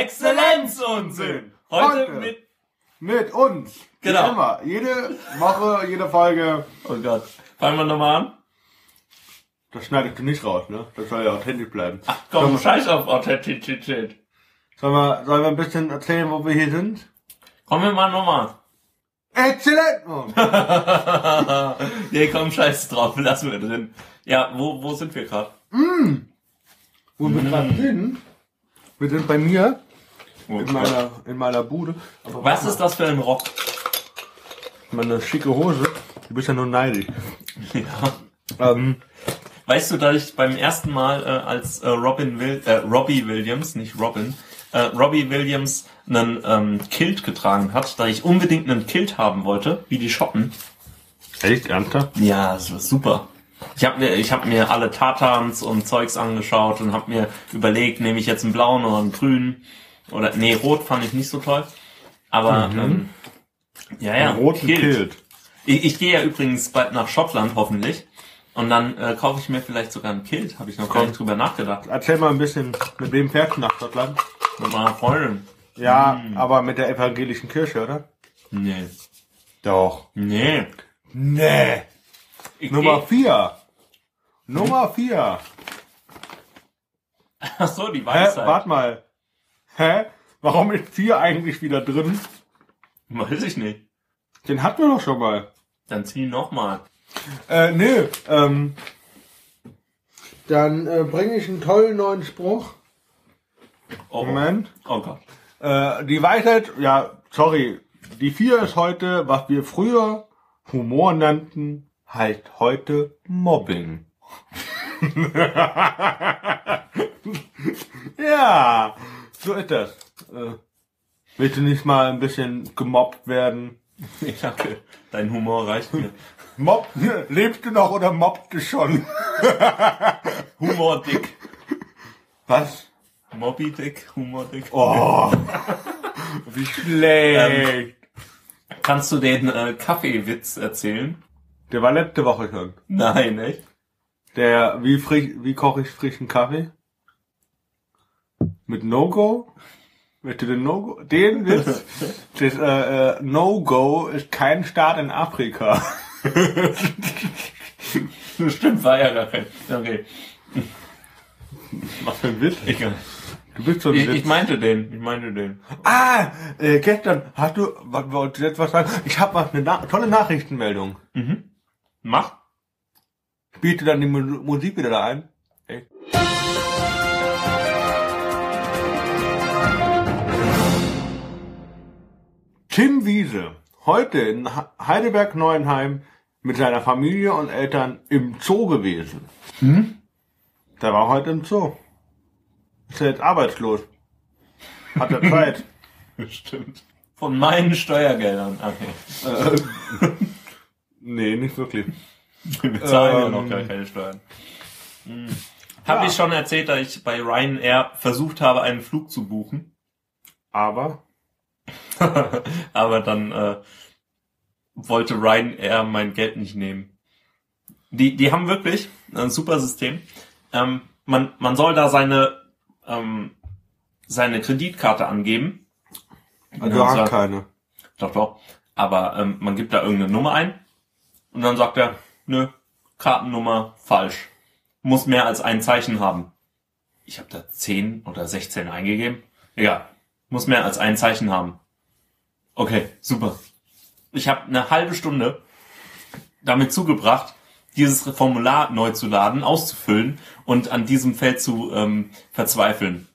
Exzellenzunsinn. Heute Heute. mit, Mit uns. Genau. Wie immer. Jede Woche, jede Folge. oh Gott, fangen wir nochmal an. Das schneidest du nicht raus, ne? Das soll ja authentisch bleiben. Ach komm, scheiß auf Authentizität. Sollen wir, sollen wir ein bisschen erzählen, wo wir hier sind? Kommen wir mal nochmal. Exzellent! Oh. nee, komm, scheiß drauf, lassen wir drin. Ja, wo, wo sind wir gerade? Wo wir gerade sind? Wir sind bei mir. Oh In meiner, in meiner Bude. Aber Was ist das für ein Rock? meine schicke Hose? Du bist ja nur neidisch. Ja. Ähm, Weißt du, dass ich beim ersten Mal äh, als äh, Robin Will äh, Robbie Williams, nicht Robin, äh, Robbie Williams einen ähm, Kilt getragen hat, da ich unbedingt einen Kilt haben wollte, wie die Schotten. echt ernsthaft? Ja, das war super. Ich habe mir, ich hab mir alle Tatans und Zeugs angeschaut und habe mir überlegt, nehme ich jetzt einen blauen oder einen grünen oder nee, rot fand ich nicht so toll. Aber ähm, ja, ja, Ein roten Kilt. Ich, ich gehe ja übrigens bald nach Schottland hoffentlich und dann äh, kaufe ich mir vielleicht sogar einen Kilt. Habe ich noch gar nicht drüber nachgedacht. Erzähl mal ein bisschen, mit wem fährst du nach Schottland? Mit meiner Freundin. Ja, aber mit der evangelischen Kirche, oder? Nee. Doch. Nee. Nee. Ich Nummer geh- vier. Nummer vier. Ach so, die Hä? Weisheit. Warte mal. Hä? Warum ist vier eigentlich wieder drin? Weiß ich nicht. Den hatten wir doch schon mal. Dann zieh nochmal. Äh, nee, ähm. Dann äh, bringe ich einen tollen neuen Spruch. Oh, Moment. oh Gott. Äh, die Weisheit, ja, sorry. Die vier ist heute, was wir früher Humor nannten, heißt heute Mobbing. ja, so ist das. Äh, willst du nicht mal ein bisschen gemobbt werden? Ich danke. Dein Humor reicht mir. Mobb, lebst du noch oder mobbst du schon? Humor dick. Was? Moby Dick, Humor dick. Oh, wie schlecht. Kannst du den äh, Kaffeewitz erzählen? Der war letzte Woche schon. Nein, echt? Der, wie frisch, wie koche ich frischen Kaffee? Mit No-Go? Möchte den No-Go? Den Witz? Das äh, äh, No-Go ist kein Staat in Afrika. Stimmt, war ja gar kein. Okay. Was für ein Witz? Egal. Du bist so ein Ich, Witz. ich meinte den. Ich meinte den. ah, äh, gestern hast du, was wollte jetzt was sagen? Ich habe mal eine na tolle Nachrichtenmeldung. Mach. Biete dann die Mu Musik wieder da ein. Ey. Tim Wiese, heute in Heidelberg-Neuenheim mit seiner Familie und Eltern im Zoo gewesen. Hm? Der war heute im Zoo. Ist er jetzt arbeitslos? Hat er Zeit? Stimmt. Von meinen Steuergeldern. Okay. nee, nicht wirklich. Wir bezahlen ja Ähm. noch gar keine Steuern. Hm. Habe ich schon erzählt, dass ich bei Ryanair versucht habe, einen Flug zu buchen. Aber Aber dann äh, wollte Ryanair mein Geld nicht nehmen. Die, die haben wirklich ein super System. Ähm, man, man soll da seine, ähm, seine Kreditkarte angeben. hat sagt- keine. Doch, doch. Aber ähm, man gibt da irgendeine Nummer ein und dann sagt er, nö, Kartennummer falsch. Muss mehr als ein Zeichen haben. Ich habe da 10 oder 16 eingegeben. Egal. Muss mehr als ein Zeichen haben. Okay, super. Ich habe eine halbe Stunde damit zugebracht, dieses Formular neu zu laden, auszufüllen und an diesem Feld zu ähm, verzweifeln.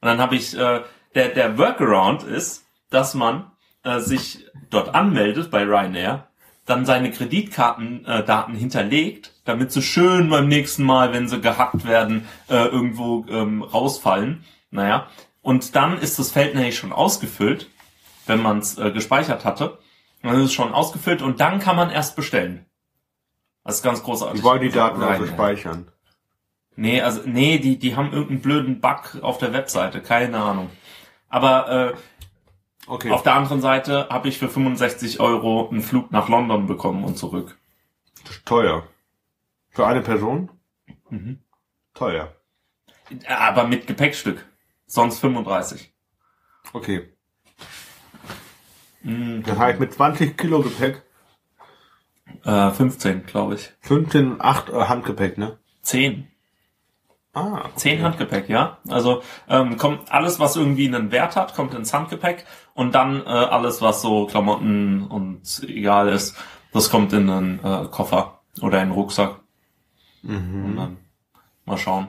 Und dann habe ich, äh, der, der Workaround ist, dass man äh, sich dort anmeldet bei Ryanair, dann seine Kreditkartendaten äh, hinterlegt, damit sie schön beim nächsten Mal, wenn sie gehackt werden, äh, irgendwo ähm, rausfallen. Naja, und dann ist das Feld nämlich schon ausgefüllt, wenn man es äh, gespeichert hatte. Dann ist es schon ausgefüllt und dann kann man erst bestellen. Das ist ganz großartig. Die wollen die Daten also Ryanair. speichern. Nee, also nee, die die haben irgendeinen blöden Bug auf der Webseite, keine Ahnung. Aber äh, Okay. auf der anderen Seite habe ich für 65 Euro einen Flug nach London bekommen und zurück. Das ist teuer. Für eine Person? Mhm. Teuer. Aber mit Gepäckstück. Sonst 35. Okay. Mhm. Das heißt, mit 20 Kilo Gepäck, Äh, 15, glaube ich. 15, 8 äh, Handgepäck, ne? 10. Ah, okay. 10 Handgepäck, ja. Also ähm, kommt alles, was irgendwie einen Wert hat, kommt ins Handgepäck und dann äh, alles, was so Klamotten und egal ist, das kommt in einen äh, Koffer oder in den Rucksack. Und dann mal schauen.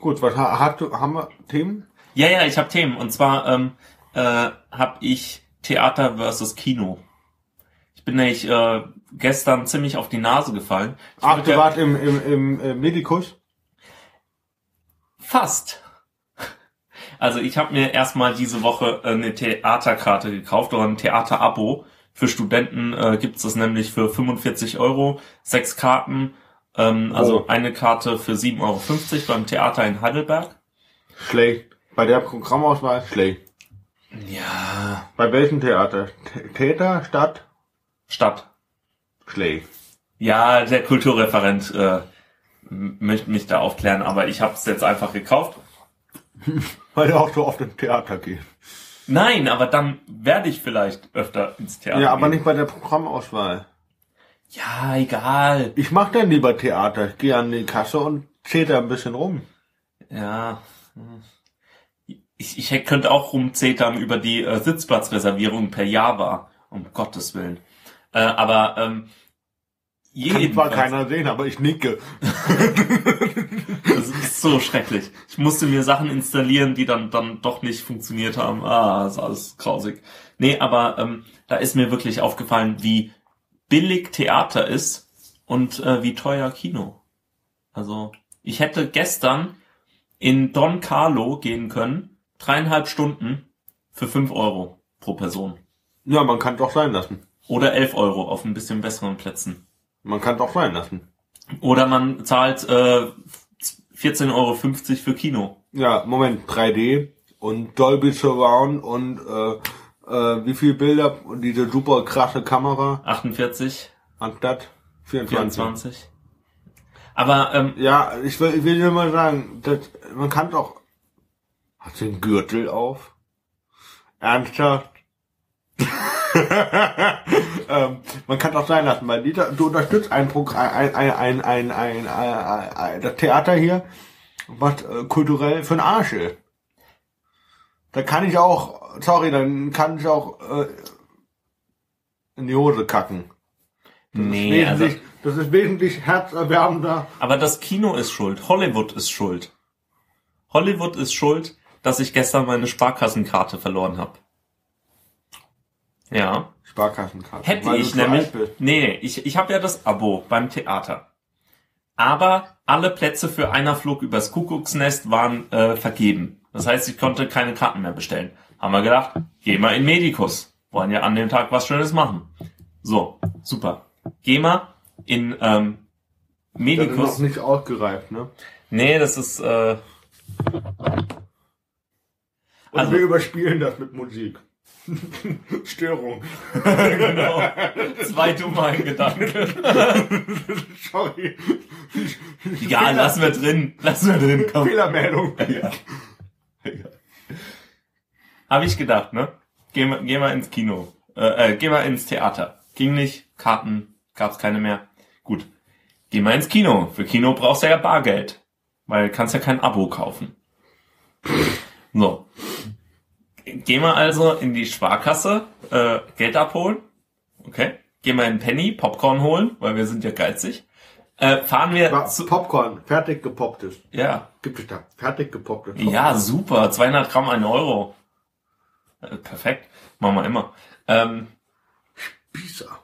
Gut, was ha- hast du, haben wir Themen? Ja, ja, ich habe Themen. Und zwar ähm, äh, habe ich Theater versus Kino. Ich bin nämlich äh, gestern ziemlich auf die Nase gefallen. Ich Ach, du warst im, im, im äh, Medikus? Fast. Also ich habe mir erstmal diese Woche äh, eine Theaterkarte gekauft oder ein Theaterabo. Für Studenten äh, gibt's das nämlich für 45 Euro, sechs Karten, ähm, also Oh. eine Karte für 7,50 Euro beim Theater in Heidelberg. Schlecht. Bei der Programmauswahl schlecht. Ja. Bei welchem Theater? Th- Theater, Stadt? Stadt. Schlecht. Ja, der Kulturreferent äh, möchte mich da aufklären, aber ich habe es jetzt einfach gekauft. Weil du auch so oft ins Theater gehst. Nein, aber dann werde ich vielleicht öfter ins Theater. Ja, aber gehen. nicht bei der Programmauswahl. Ja, egal. Ich mach dann lieber Theater. Ich gehe an die Kasse und zähl da ein bisschen rum. Ja. Ich, ich könnte auch rumzetern über die äh, Sitzplatzreservierung per Java. Um Gottes Willen. Äh, aber ähm, Kann zwar keiner sehen, aber ich nicke. das ist so schrecklich. Ich musste mir Sachen installieren, die dann dann doch nicht funktioniert haben. Ah, ist alles grausig. Nee, aber ähm, da ist mir wirklich aufgefallen, wie billig Theater ist und äh, wie teuer Kino. Also ich hätte gestern in Don Carlo gehen können, dreieinhalb Stunden für fünf Euro pro Person. Ja, man kann doch sein lassen. Oder elf Euro auf ein bisschen besseren Plätzen. Man kann doch sein lassen. Oder man zahlt äh, 14,50 Euro für Kino. Ja, Moment, 3D und Dolby Surround und äh, äh, wie viel Bilder und diese super krasse Kamera 48, anstatt 24. 24. Aber ähm, Ja, ich will, ich will dir mal sagen, das, man kann doch. Hast du den Gürtel auf? Ernsthaft? ähm, man kann doch sein lassen, weil die, du unterstützt ein Programm, ein, ein, ein, ein, ein, ein, ein, das Theater hier, was äh, kulturell für ein Arsch ist. Da kann ich auch, sorry, dann kann ich auch äh, in die Hose kacken. Das nee, ist also, das ist wesentlich herzerwärmender. aber das Kino ist schuld. Hollywood ist schuld. Hollywood ist schuld, dass ich gestern meine Sparkassenkarte verloren habe. Ja. Sparkassenkarte. Hätte weil ich nämlich. bist. Nee, ich, ich habe ja das Abo beim Theater. Aber alle Plätze für einer Flug übers Kuckucksnest waren äh, vergeben. Das heißt, ich konnte keine Karten mehr bestellen. Haben wir gedacht, geh mal in Medikus. Wollen ja an dem Tag was Schönes machen. So, super. Geh mal in ähm, Das ist Medikus. noch nicht ausgereift, ne? Nee, das ist äh, Und Also- wir überspielen das mit Musik. Störung. genau, zwei dumme Gedanken. Sorry. Egal, lassen wir drin. Lassen wir drin, komm. Fehlermeldung. Ja. Habe ich gedacht, ne? Geh, mal- geh mal ins Kino. Äh, äh, geh mal ins Theater. Ging nicht, Karten gab's keine mehr. Gut. Geh mal ins Kino. Für Kino brauchst du ja Bargeld. Weil du kannst ja kein Abo kaufen. So. Geh mal also in die Sparkasse, äh, Geld abholen. Okay. Geh mal in Penny, Popcorn holen, weil wir sind ja geizig. Äh, fahren wir War zu, Popcorn, fertig gepopptes. ja, Gibt es da? Fertig gepopptes. ja, super. 200 Gramm, ein Euro. Äh, perfekt. Machen wir immer. Ähm, Pizza.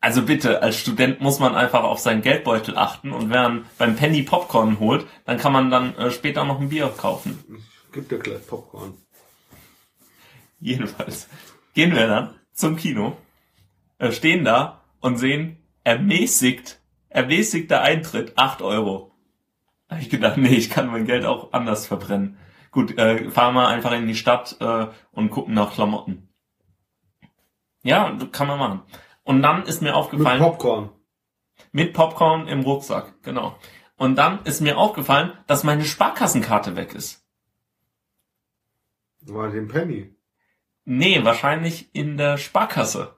also bitte, als Student muss man einfach auf seinen Geldbeutel achten und wenn man beim Penny Popcorn holt, dann kann man dann äh, später noch ein Bier kaufen. Gibt dir gleich Popcorn. Jedenfalls gehen wir dann zum Kino, äh, stehen da und sehen ermäßigt, ermäßigter Eintritt 8 Euro. Da hab ich gedacht, nee, ich kann mein Geld auch anders verbrennen. Gut, äh, fahren wir einfach in die Stadt äh, und gucken nach Klamotten. Ja, kann man machen. Und dann ist mir Mit aufgefallen, Popcorn. mit Popcorn im Rucksack, genau. Und dann ist mir aufgefallen, dass meine Sparkassenkarte weg ist. War den Penny. Nee, wahrscheinlich in der Sparkasse.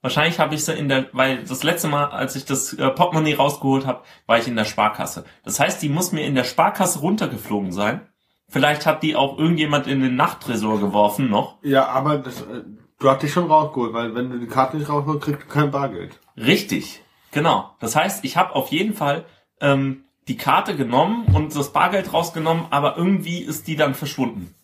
Wahrscheinlich habe ich sie in der, weil das letzte Mal, als ich das äh, Portemonnaie rausgeholt habe, war ich in der Sparkasse. Das heißt, die muss mir in der Sparkasse runtergeflogen sein. Vielleicht hat die auch irgendjemand in den Nachttresor geworfen noch. Ja, aber das, äh, du hast dich schon rausgeholt, weil wenn du die Karte nicht rausholst, kriegst du kein Bargeld. Richtig, genau. Das heißt, ich habe auf jeden Fall ähm, die Karte genommen und das Bargeld rausgenommen, aber irgendwie ist die dann verschwunden.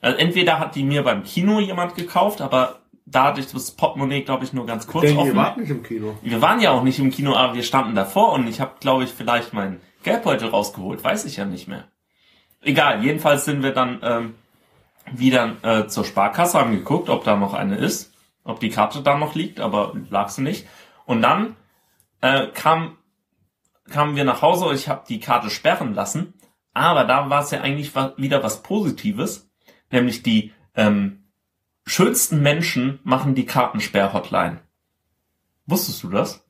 Also entweder hat die mir beim Kino jemand gekauft, aber da hatte ich das Portemonnaie, glaube ich, nur ganz kurz Denn offen. wart nicht im Kino. Wir waren ja auch nicht im Kino, aber wir standen davor und ich habe, glaube ich, vielleicht meinen Geldbeutel rausgeholt. Weiß ich ja nicht mehr. Egal, jedenfalls sind wir dann ähm, wieder äh, zur Sparkasse, haben geguckt, ob da noch eine ist, ob die Karte da noch liegt, aber lag sie nicht. Und dann äh, kam, kamen wir nach Hause und ich habe die Karte sperren lassen. Aber da war es ja eigentlich wieder was Positives, nämlich die ähm, schönsten Menschen machen die Kartensperr-Hotline. Wusstest du das?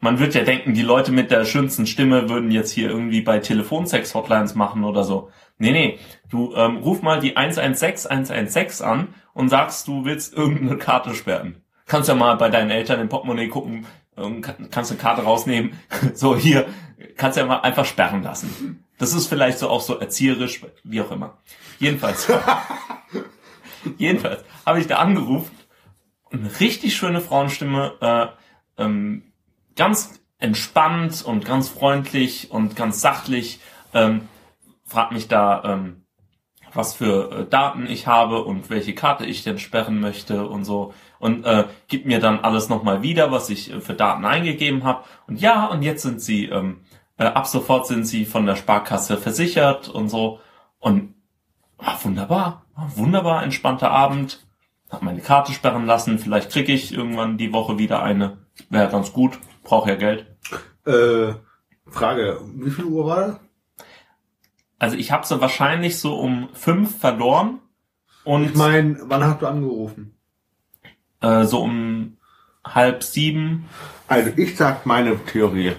Man wird ja denken, die Leute mit der schönsten Stimme würden jetzt hier irgendwie bei Telefonsex-Hotlines machen oder so. Nee, nee. Du ähm, ruf mal die 116 116 an und sagst, du willst irgendeine Karte sperren. Kannst ja mal bei deinen Eltern im Portemonnaie gucken, ähm, kann- kannst eine Karte rausnehmen. So, hier, kannst ja mal einfach sperren lassen. Das ist vielleicht so auch so erzieherisch, wie auch immer. Jedenfalls. Jedenfalls habe ich da angerufen. Eine richtig schöne Frauenstimme, äh, ähm, ganz entspannt und ganz freundlich und ganz sachlich, ähm, fragt mich da, ähm, was für äh, Daten ich habe und welche Karte ich denn sperren möchte und so und äh, gibt mir dann alles nochmal wieder, was ich äh, für Daten eingegeben habe und ja und jetzt sind sie ähm, äh, ab sofort sind sie von der Sparkasse versichert und so und ah, wunderbar, ah, wunderbar entspannter Abend, hab meine Karte sperren lassen, vielleicht kriege ich irgendwann die Woche wieder eine, wäre ganz gut, brauche ja Geld. Äh, Frage, wie viel Uhr war das? Also ich habe sie wahrscheinlich so um fünf verloren und Ich meine, wann hast du angerufen? äh, so um halb sieben. Also ich sag meine Theorie.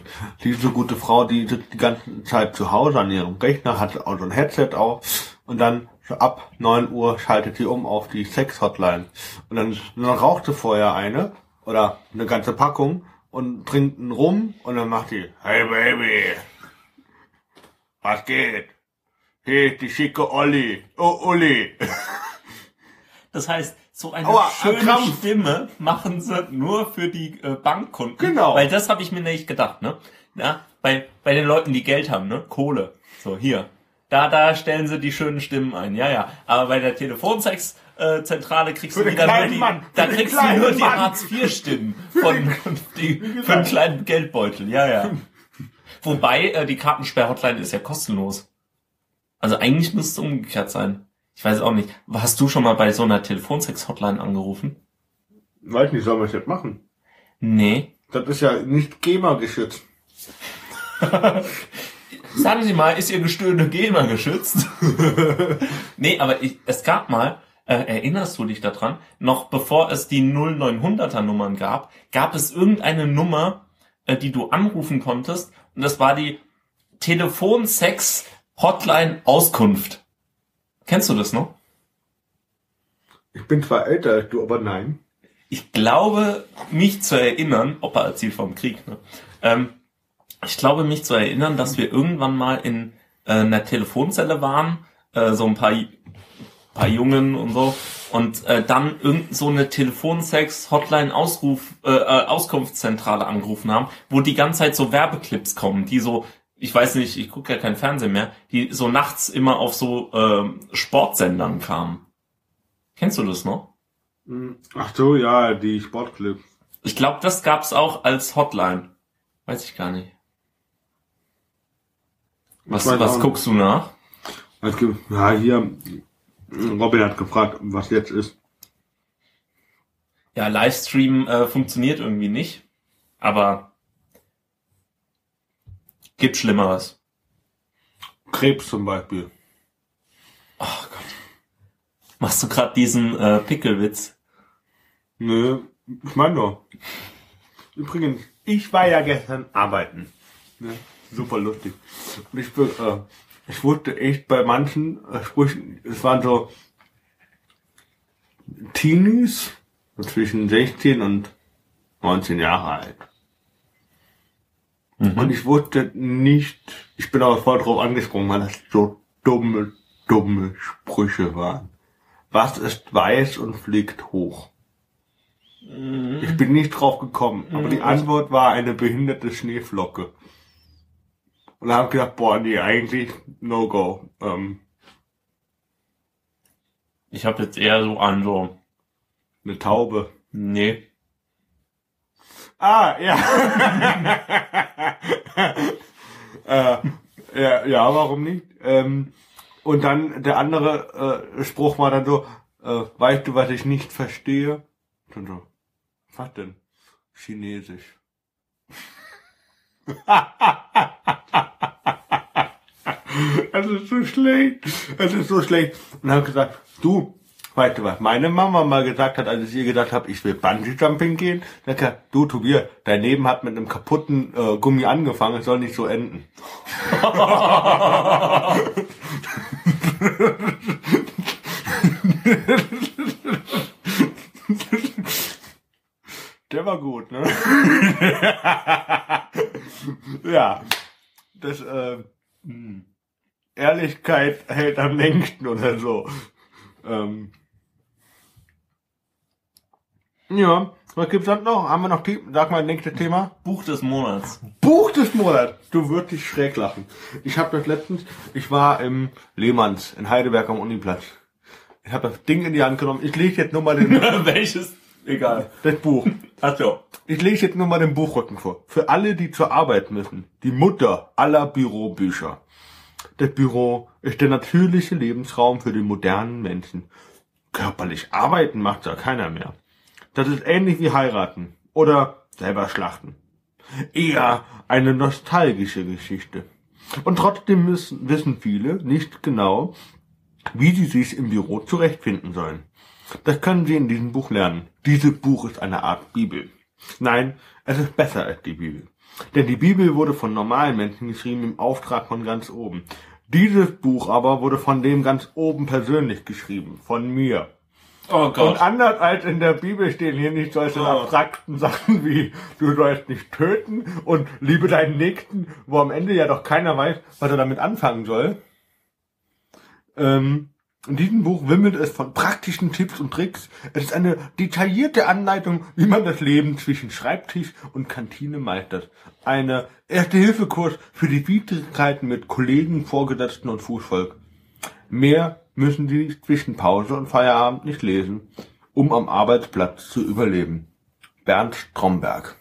Diese gute Frau, die sitzt die ganze Zeit zu Hause an ihrem Rechner, hat auch so ein Headset auf und dann so ab 9 Uhr schaltet sie um auf die Sex-Hotline. Und dann, dann raucht sie vorher eine oder eine ganze Packung und trinkt einen Rum und dann macht die, hey Baby, was geht? Hier ist die schicke Olli. Oh, Uli. Das heißt, so eine Aua, schöne Krampf. Stimme machen sie nur für die äh, Bankkunden. Genau. Weil das habe ich mir nicht gedacht, ne? Ja, bei, bei den Leuten, die Geld haben, ne? Kohle. So, hier. Da, da stellen sie die schönen Stimmen ein. Ja, ja. Aber bei der Telefonsex äh, Zentrale kriegst du wieder nur die, Mann. da kriegst du nur die Mann. Hartz IV Stimmen von von die, für einen kleinen Geldbeutel. Ja, ja. Wobei äh, die Kartensperr-Hotline ist ja kostenlos. Also eigentlich müsste es umgekehrt sein. Ich weiß auch nicht. Hast du schon mal bei so einer Telefonsex-Hotline angerufen? Weiß nicht, soll man das jetzt machen? Nee. Das ist ja nicht GEMA geschützt. Sagen Sie mal, ist Ihr Gestöhne GEMA geschützt? nee, aber ich, es gab mal, äh, erinnerst du dich daran, noch bevor es die 0900er Nummern gab, gab es irgendeine Nummer, äh, die du anrufen konntest und das war die Telefonsex Hotline Auskunft. Kennst du das noch? Ich bin zwar älter als du, aber nein. Ich glaube, mich zu erinnern, Opa erzählt vom Krieg, ne? Ähm, ich glaube, mich zu erinnern, dass wir irgendwann mal in äh, einer Telefonzelle waren, äh, so ein paar, paar Jungen und so, und äh, dann irgend so eine Telefonsex-Hotline-Ausruf, äh, äh, Auskunftszentrale angerufen haben, wo die ganze Zeit so Werbeclips kommen, die so, ich weiß nicht, ich gucke ja kein Fernsehen mehr, die so nachts immer auf so ähm, Sportsendern kamen. Kennst du das noch? Hm, Ach so, ja, die Sportclips. Ich glaube, das gab's auch als Hotline. Weiß ich gar nicht. Was, was guckst du nach? Ja, hier, Robin hat gefragt, was jetzt ist. Ja, Livestream äh, funktioniert irgendwie nicht. Aber gibt Schlimmeres. Krebs zum Beispiel. Oh Gott. Machst du gerade diesen äh, Pickelwitz? Nö, ich meine nur. Übrigens, ich war ja gestern arbeiten. Ne? Super lustig. Und ich äh, ich wusste echt bei manchen äh, Sprüchen, es waren so Teenies, zwischen 16 und 19 Jahre alt. Und ich wusste nicht, ich bin aber voll drauf angesprungen, weil das so dumme, dumme Sprüche waren. Was ist weiß und fliegt hoch? Ich bin nicht drauf gekommen, aber die Antwort war eine behinderte Schneeflocke. Und da habe ich gedacht, boah, nee, eigentlich no go. Ähm, Ich habe jetzt eher so an so, eine Taube. nee, Ah, ja. äh, ja, ja, warum nicht? Ähm, und dann der andere äh, Spruch war dann so, äh, weißt du, was ich nicht verstehe? Und so, was denn? Chinesisch. Es ist so schlecht. Es ist so schlecht. Und habe gesagt, du, weißt du was, meine Mama mal gesagt hat, als ich ihr gesagt habe, ich will Bungee-Jumping gehen, dann hat du Tobias, dein Leben hat mit einem kaputten äh, Gummi angefangen, es soll nicht so enden. Der war gut, ne? ja. Das, äh. Ehrlichkeit hält am längsten oder so. Ähm. Ja, was gibt's sonst noch? Haben wir noch, The- sag mal, nächstes Thema? Buch des Monats. Buch des Monats. Du würdest dich schräg lachen. Ich habe das letztens, ich war im Lehmanns in Heidelberg am Uniplatz. Ich habe das Ding in die Hand genommen. Ich lese jetzt nur mal den, Welches? Egal. das Buch. Ach so. Ich lese jetzt nur mal den Buchrücken vor. Für alle, die zur Arbeit müssen. Die Mutter aller Bürobücher. Das Büro ist der natürliche Lebensraum für den modernen Menschen. Körperlich arbeiten macht ja keiner mehr. Das ist ähnlich wie heiraten oder selber schlachten. Eher eine nostalgische Geschichte. Und trotzdem müssen, wissen viele nicht genau, wie sie sich im Büro zurechtfinden sollen. Das können Sie in diesem Buch lernen. Dieses Buch ist eine Art Bibel. Nein, es ist besser als die Bibel. Denn die Bibel wurde von normalen Menschen geschrieben im Auftrag von ganz oben. Dieses Buch aber wurde von dem ganz oben persönlich geschrieben, von mir. Oh Und Gott. anders als in der Bibel stehen hier nicht solche Oh. abstrakten Sachen wie du sollst nicht töten und liebe deinen Nächsten, wo am Ende ja doch keiner weiß, was er damit anfangen soll. Ähm, in diesem Buch wimmelt es von praktischen Tipps und Tricks. Es ist eine detaillierte Anleitung, wie man das Leben zwischen Schreibtisch und Kantine meistert. Eine Erste-Hilfe-Kurs für die Widrigkeiten mit Kollegen, Vorgesetzten und Fußvolk. Mehr müssen Sie zwischen Pause und Feierabend nicht lesen, um am Arbeitsplatz zu überleben. Bernd Stromberg.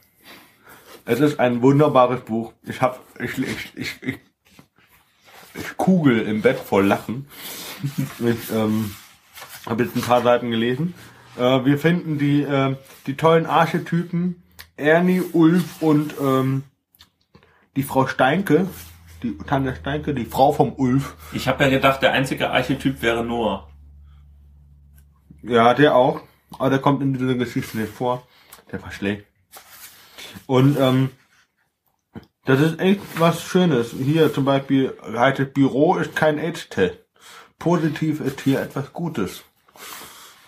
Es ist ein wunderbares Buch. Ich hab, ich, ich, ich, ich, ich kugel im Bett voll Lachen. Ich ähm, habe jetzt ein paar Seiten gelesen. Äh, wir finden die, äh, die tollen Archetypen Ernie, Ulf und ähm, die Frau Steinke, die Tanja Steinke, die Frau vom Ulf. Ich habe ja gedacht, der einzige Archetyp wäre Noah. Ja, der auch. Aber der kommt in dieser Geschichte nicht vor. Der war schlecht. Und ähm, das ist echt was Schönes. Hier zum Beispiel heißt Büro ist kein AIDS-Test. Positiv ist hier etwas Gutes.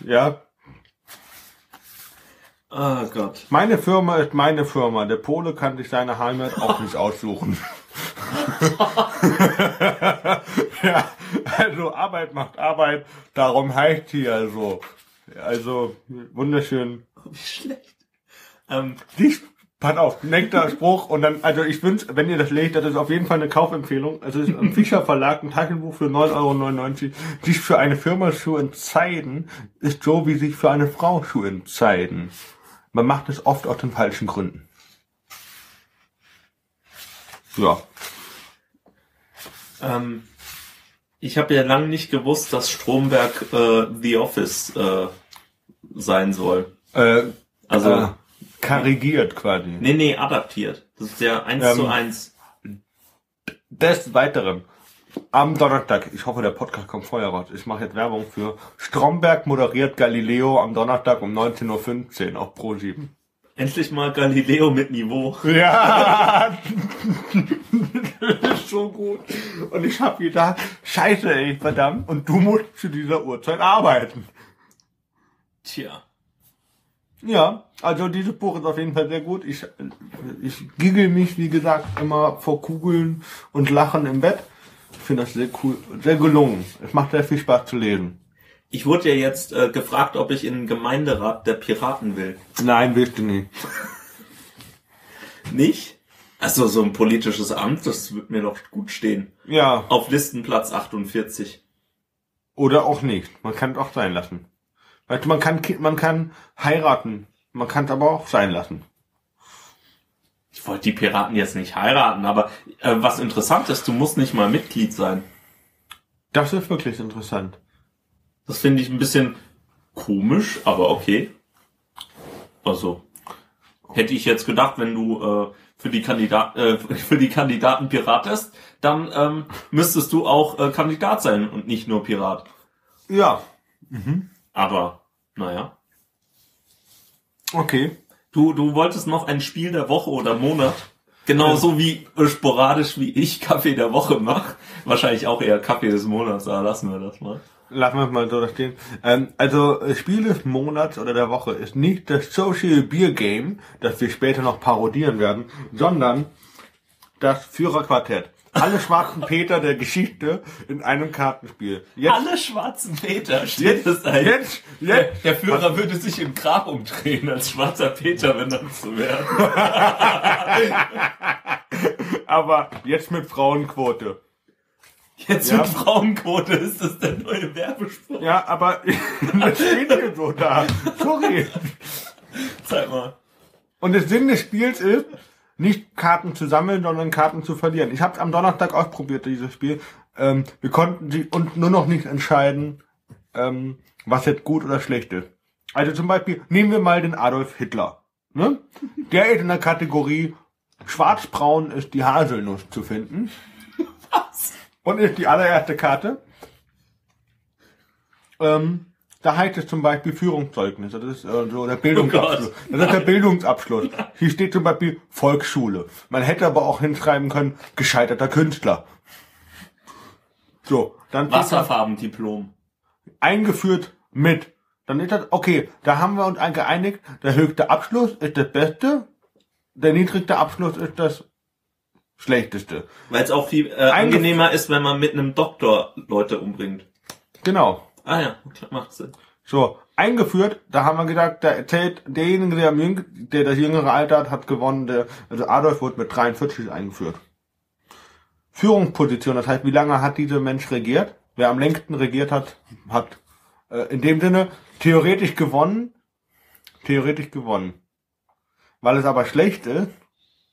Ja, Oh Gott. meine Firma ist meine Firma. Der Pole kann sich seine Heimat auch nicht aussuchen. Ja, also Arbeit macht Arbeit. Darum heißt hier so. Also wunderschön. Wie schlecht. Ähm, Die, pass auf, nächster Spruch und dann, also ich wünsch, wenn ihr das lest, das ist auf jeden Fall eine Kaufempfehlung. Also es ist im Fischer Verlag ein Taschenbuch für 9,99 Euro. Sich für eine Firma zu entscheiden, ist so wie sich für eine Frau zu entscheiden. Man macht es oft aus den falschen Gründen. Ja. Ähm, ich habe ja lange nicht gewusst, dass Stromberg äh, The Office äh, sein soll. Äh, Also, äh, karigiert quasi. nee, nee, adaptiert. Das ist ja eins Ähm, zu eins. Des Weiteren. Am Donnerstag, ich hoffe, der Podcast kommt vorher raus. Ich mache jetzt Werbung für Stromberg moderiert Galileo am Donnerstag um 19.15 Uhr auf Pro7. Endlich mal Galileo mit Niveau. Ja! Das ist so gut. Und ich hab gedacht, scheiße, ey, verdammt. Und du musst zu dieser Uhrzeit arbeiten. Tja. Ja, also dieses Buch ist auf jeden Fall sehr gut. Ich, ich giggle mich, wie gesagt, immer vor Kugeln und Lachen im Bett. Ich finde das sehr cool, sehr gelungen. Es macht sehr viel Spaß zu lesen. Ich wurde ja jetzt äh, gefragt, ob ich in den Gemeinderat der Piraten will. Nein, willst du nicht. Nicht? Also so ein politisches Amt, das wird mir doch gut stehen. Ja, Auf Listenplatz 48. oder auch nicht. Man kann es auch sein lassen. Man kann, man kann heiraten. Man kann es aber auch sein lassen. Ich wollte die Piraten jetzt nicht heiraten, aber äh, was interessant ist, du musst nicht mal Mitglied sein. Das ist wirklich interessant. Das finde ich ein bisschen komisch, aber okay. Also hätte ich jetzt gedacht, wenn du äh, für die Kandidat äh, für die Kandidaten Pirat ist, dann ähm, müsstest du auch äh, Kandidat sein und nicht nur Pirat. Ja, Aber naja, okay. du du wolltest noch ein Spiel der Woche oder Monat. Genauso wie äh, sporadisch wie ich Kaffee der Woche mache. Wahrscheinlich auch eher Kaffee des Monats, aber lassen wir das mal. Lassen wir es mal so da stehen. Ähm, also Spiel des Monats oder der Woche ist nicht das Social Beer Game, das wir später noch parodieren werden, sondern das Führerquartett. Alle schwarzen Peter der Geschichte in einem Kartenspiel. Jetzt, Alle schwarzen Peter steht jetzt, es ein. jetzt, Der, jetzt. der Führer würde sich im Grab umdrehen als schwarzer Peter, wenn das so wäre. Aber jetzt mit Frauenquote. Jetzt Ja. mit Frauenquote ist das der neue Werbespruch. Ja, aber das steht hier so da. Sorry. Zeig mal. Und der Sinn des Spiels ist, nicht Karten zu sammeln, sondern Karten zu verlieren. Ich habe es am Donnerstag ausprobiert, dieses Spiel. Ähm, wir konnten sie und nur noch nicht entscheiden, ähm, was jetzt gut oder schlecht ist. Also zum Beispiel, nehmen wir mal den Adolf Hitler. Ne? Der ist in der Kategorie Schwarzbraun ist die Haselnuss zu finden. Was? Und ist die allererste Karte. Ähm, da heißt es zum Beispiel Führungszeugnis. Das ist äh, so der Bildungsabschluss. Oh das ist der Bildungsabschluss. Hier steht zum Beispiel Volksschule. Man hätte aber auch hinschreiben können, gescheiterter Künstler. So, dann Wasserfarbendiplom. eingeführt mit. Dann ist das, okay, da haben wir uns geeinigt, der höchste Abschluss ist das Beste, der niedrigste Abschluss ist das Schlechteste. Weil es auch viel äh, angenehmer ist, wenn man mit einem Doktor Leute umbringt. Genau. Ah ja, klar, macht Sinn. So, eingeführt, da haben wir gesagt, da erzählt derjenige, der, der das jüngere Alter hat, hat gewonnen. Der, also Adolf wurde mit 43 eingeführt. Führungsposition, das heißt, wie lange hat dieser Mensch regiert? Wer am längsten regiert hat, hat äh, in dem Sinne theoretisch gewonnen. Theoretisch gewonnen. Weil es aber schlecht ist,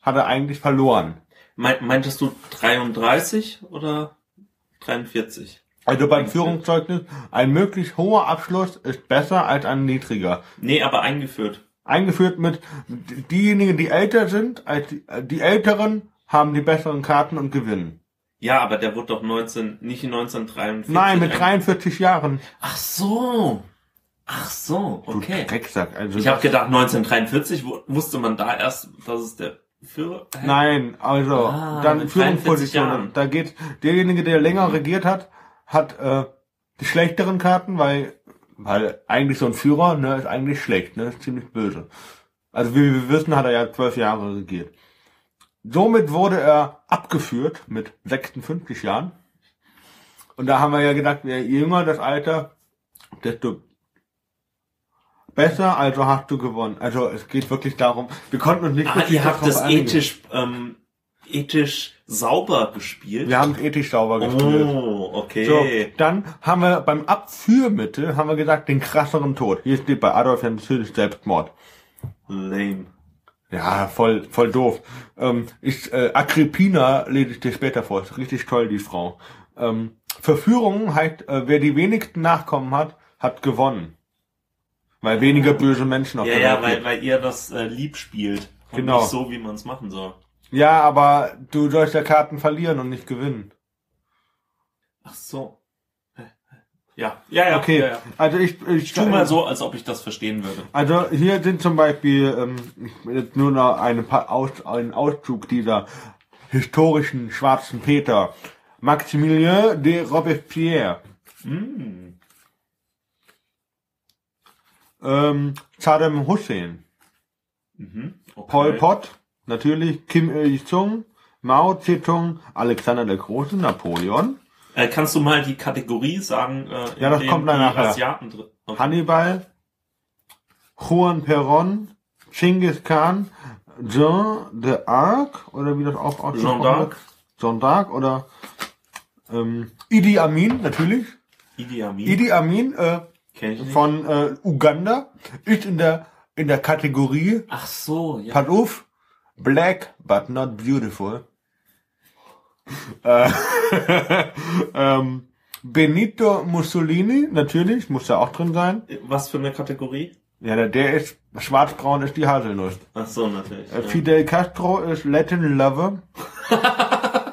hat er eigentlich verloren. Meint, meintest du 33 oder 43? Also beim Führungszeugnis, ein möglichst hoher Abschluss ist besser als ein niedriger. Nee, aber eingeführt. eingeführt mit diejenigen, die älter sind, als die, die Älteren haben die besseren Karten und gewinnen. Ja, aber der wurde doch 19, nicht 1943. Nein, mit ein- 43 Jahren. Ach so. Ach so, Du okay. Drecksack. Also Ich habe gedacht, 1943 wu- wusste man da erst, dass es der Führer. Nein, also Ah, dann mit 43 Führungspositionen. Da geht derjenige, der länger regiert hat, hat äh, die schlechteren Karten, weil weil eigentlich so ein Führer ne, ist eigentlich schlecht, ne, ist ziemlich böse. Also wie wir wissen, hat er ja zwölf Jahre regiert. Somit wurde er abgeführt mit 56 Jahren. Und da haben wir ja gedacht, je jünger das Alter, desto besser, also hast du gewonnen. Also es geht wirklich darum, wir konnten uns nicht Ah, ihr habt das einigen. ethisch, ähm, ethisch sauber gespielt. Wir haben es ethisch sauber gespielt. Oh, So, okay. dann haben wir beim Abführmittel, haben wir gesagt, den krasseren Tod. Hier steht bei Adolf natürlich Selbstmord. Lame. Ja, voll, voll doof. Ähm, ich, äh, Agrippina lese ich dir später vor. Ist richtig toll, die Frau. Ähm, Verführung heißt, äh, wer die wenigsten Nachkommen hat, hat gewonnen. Weil weniger böse Menschen auf Ja, der ja, Welt weil, gibt. weil ihr das äh, lieb spielt. Und Genau. nicht so, wie man es machen soll. Ja, aber du sollst ja Karten verlieren und nicht gewinnen. Ach so. Ja, ja, ja. Okay, Ja, ja. also ich, ich Ich tu mal so, als ob ich das verstehen würde. Also hier sind zum Beispiel ähm, jetzt nur noch eine, Pa- aus, einen Auszug dieser historischen schwarzen Peter. Maximilien de Robespierre. Ähm, Saddam Hussein. Mhm. Okay. Pol Pot, natürlich, Kim Il-sung, Mao Zedong, Alexander der Große, Napoleon, Äh, kannst du mal die Kategorie sagen? Äh, Ja, das kommt dann nachher. Asiaten drin. Okay. Hannibal, Juan Perón, Genghis Khan, Jean d'Arc, oder wie das auch ausgesprochen Jean d'Arc. wird. Jean d'Arc, oder ähm, Idi Amin, natürlich. Idi Amin. Idi Amin äh. Von äh, Uganda ist in der in der Kategorie Ach so, ja. Pass auf, black but not beautiful. äh, ähm, Benito Mussolini, natürlich, muss da auch drin sein. Was für eine Kategorie? Ja, der, der ist, schwarzbraun ist die Haselnuss. Ach so, natürlich. Äh, ja. Fidel Castro ist Latin Lover.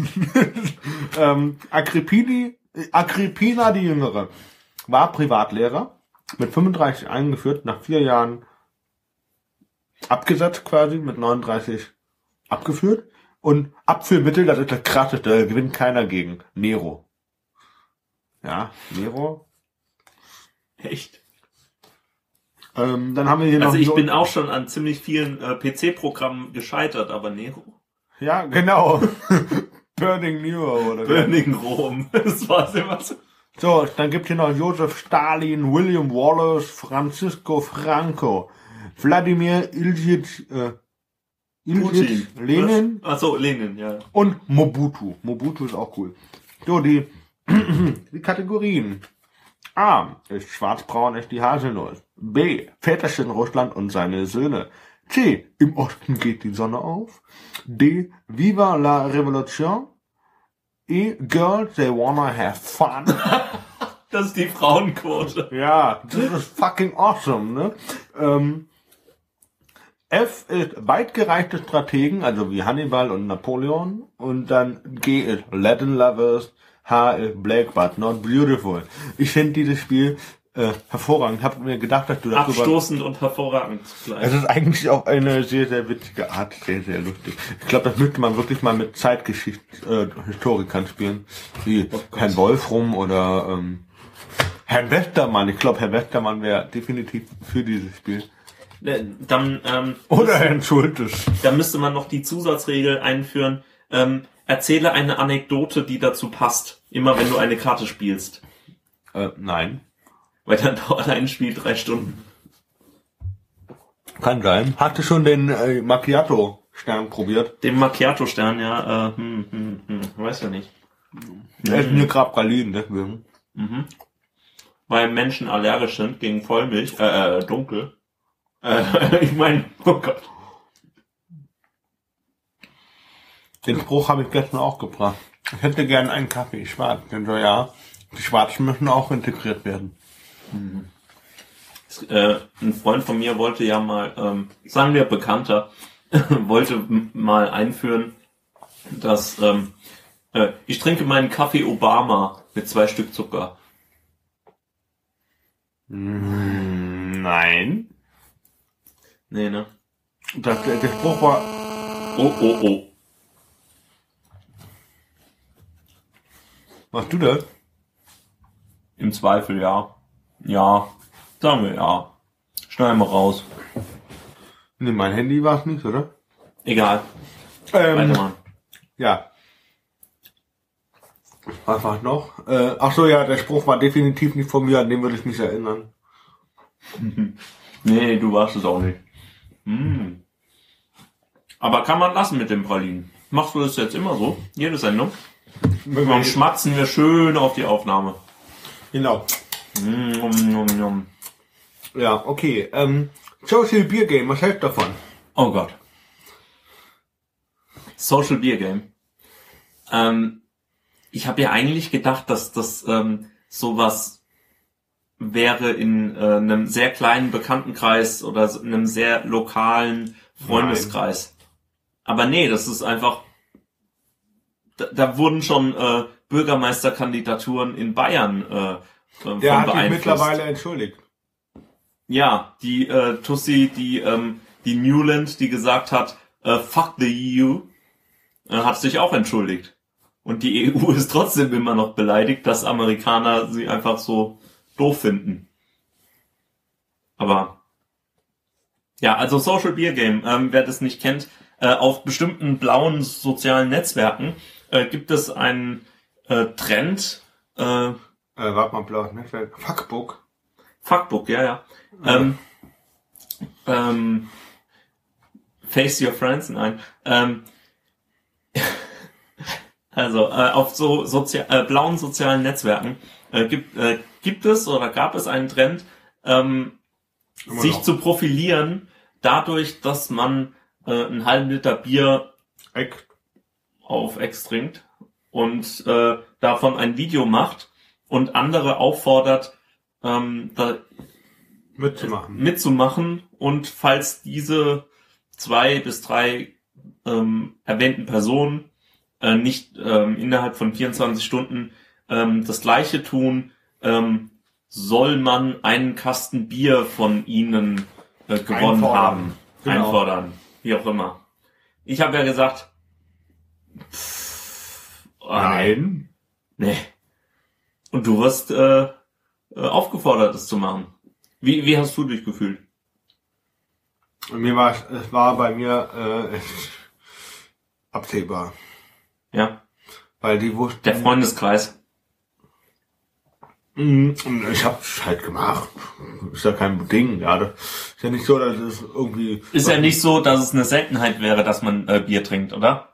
ähm, Agrippini, äh, Agrippina die Jüngere war Privatlehrer, mit 35 eingeführt, nach vier Jahren abgesetzt quasi, mit 39 abgeführt. Und Abführmittel, das ist das krasseste, da gewinnt keiner gegen. Nero. Ja, Nero. Echt? Ähm, dann haben wir hier noch Also ich so- bin auch schon an ziemlich vielen äh, PC-Programmen gescheitert, aber Nero. Ja, genau. Burning Nero oder. Burning Rom. Das war immer so. So, dann gibt hier noch Josef Stalin, William Wallace, Francisco Franco, Wladimir Iljitsch, äh, Iljitsch Lenin Ach so, Lenin, ja. und Mobutu. Mobutu ist auch cool. So, die, die Kategorien. A. Ist schwarzbraun ist die Haselnuss. B. Väterchen Russland und seine Söhne. C. Im Osten geht die Sonne auf. D. Viva la Revolution. E. Girls, they wanna have fun. Das ist die Frauenquote. Ja, das ist fucking awesome, ne? Ähm, F ist weitgereichte Strategen, also wie Hannibal und Napoleon. Und dann G ist Latin Lovers. H ist Black but not beautiful. Ich finde dieses Spiel äh, hervorragend. Hab mir gedacht, dass du darüber... Abstoßend und hervorragend Es zugleich. ist eigentlich auch eine sehr, sehr witzige Art, sehr, sehr lustig. Ich glaube, das müsste man wirklich mal mit Zeitgeschichte äh, Historikern spielen, wie Herrn Wolfrum oder ähm, Herrn Westermann. Ich glaube, Herr Westermann wäre definitiv für dieses Spiel. Äh, Dann, ähm, Oder Herrn Schultes. dann müsste man noch die Zusatzregel einführen. Ähm, erzähle eine Anekdote, die dazu passt. Immer wenn du eine Karte spielst. Äh, nein. Weil dann dauert ein Spiel drei Stunden. Kann sein. Hatte schon den äh, Macchiato-Stern probiert. Den Macchiato-Stern, ja, äh, hm, hm, hm, weiß ja nicht. Er ist mir gerade Pralinen, deswegen. Weil Menschen allergisch sind gegen Vollmilch, äh, äh dunkel. Äh, ich meine, oh Gott. Den Spruch habe ich gestern auch gebracht. Ich hätte gern einen Kaffee schwarz. Denn so, ja, die Schwarzen müssen auch integriert werden. Äh, ein Freund von mir wollte ja mal, ähm, sagen wir Bekannter, wollte mal einführen, dass ähm, äh, ich trinke meinen Kaffee Obama mit zwei Stück Zucker. Nein. Nee, ne? Das, der, der Spruch war, Oh, oh, oh. machst du das? Im Zweifel ja. Ja. Sagen wir ja. Schneiden wir raus. Nee, mein Handy war es nicht, oder? Egal. Ähm, Weitermachen. ja. Was war noch? Äh, ach so, ja, der Spruch war definitiv nicht von mir, an den würde ich mich erinnern. Nee, du warst es auch nicht. Hm. Aber kann man lassen mit dem Pralinen. Machst du das jetzt immer so? Jede Sendung? Dann schmatzen wir schön auf die Aufnahme. Genau. Mm, nom, nom, nom. Ja, okay. Ähm, Social Beer Game, was hältst du davon? Oh Gott. Social Beer Game. Ähm, ich habe ja eigentlich gedacht, dass das ähm, sowas wäre in äh, einem sehr kleinen Bekanntenkreis oder so in einem sehr lokalen Freundeskreis. Aber nee, das ist einfach. Da, da wurden schon äh, Bürgermeisterkandidaturen in Bayern äh, äh, von Der hat sich mittlerweile entschuldigt. Ja, die äh, Tussi, die ähm, die Newland, die gesagt hat, äh, fuck the EU. äh, hat sich auch entschuldigt. Und die EU ist trotzdem immer noch beleidigt, dass Amerikaner sie einfach so doof finden. Aber ja, also Social Beer Game, ähm, wer das nicht kennt, äh, auf bestimmten blauen sozialen Netzwerken äh, gibt es einen äh, Trend. Äh, Äh, warte mal, blaues Netzwerk. Fuckbook. Fuckbook, ja, ja. Ähm, ähm, Face Your Friends, nein. Ähm, also äh, auf so sozia äh, blauen sozialen Netzwerken äh, gibt, äh, gibt es oder gab es einen Trend, ähm, Immer sich noch. zu profilieren, dadurch, dass man äh, einen halben Liter Bier Eck. auf Ex trinkt und äh, davon ein Video macht und andere auffordert, ähm, da Mitzumachen. mitzumachen und falls diese zwei bis drei ähm, erwähnten Personen äh, nicht ähm, innerhalb von 24 Stunden ähm, das gleiche tun, ähm, soll man einen Kasten Bier von ihnen äh, gewonnen Einfordern. haben. Genau. Einfordern. Wie auch immer. Ich habe ja gesagt, pff, oh, Nein. Nee. Und du wirst äh, äh, aufgefordert, das zu machen. Wie, wie hast du dich gefühlt? Mir war es, es war bei mir äh, absehbar. Ja, Weil die wussten. der Freundeskreis. Mhm, ich hab's halt gemacht. Ist ja kein Ding, ja. Ist ja nicht so, dass es irgendwie. Ist ja nicht so, dass es eine Seltenheit wäre, dass man äh, Bier trinkt, oder?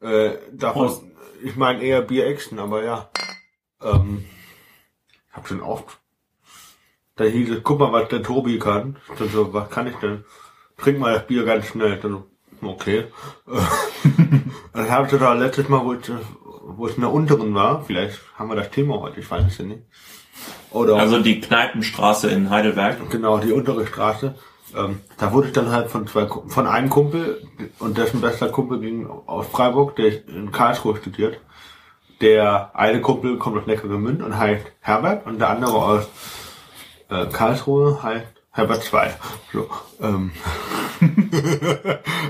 Äh, davon, Prost. ich meine eher Bier-Action, aber ja. Ähm, ich hab schon oft. Da hieß es, guck mal, was der Tobi kann. Dann so, was kann ich denn? Trink mal das Bier ganz schnell. Dann, so, okay. das habe ich da letztes Mal, wo ich, wo ich in der unteren war. Vielleicht haben wir das Thema heute, ich weiß es ja nicht. Oder Also die Kneipenstraße in Heidelberg. Genau, die untere Straße. Ähm, da wurde ich dann halt von zwei, von einem Kumpel und dessen bester Kumpel ging aus Freiburg, der in Karlsruhe studiert. Der eine Kumpel kommt aus Neckargemünd und heißt Herbert und der andere aus äh, Karlsruhe heißt Herbert 2. So, ähm,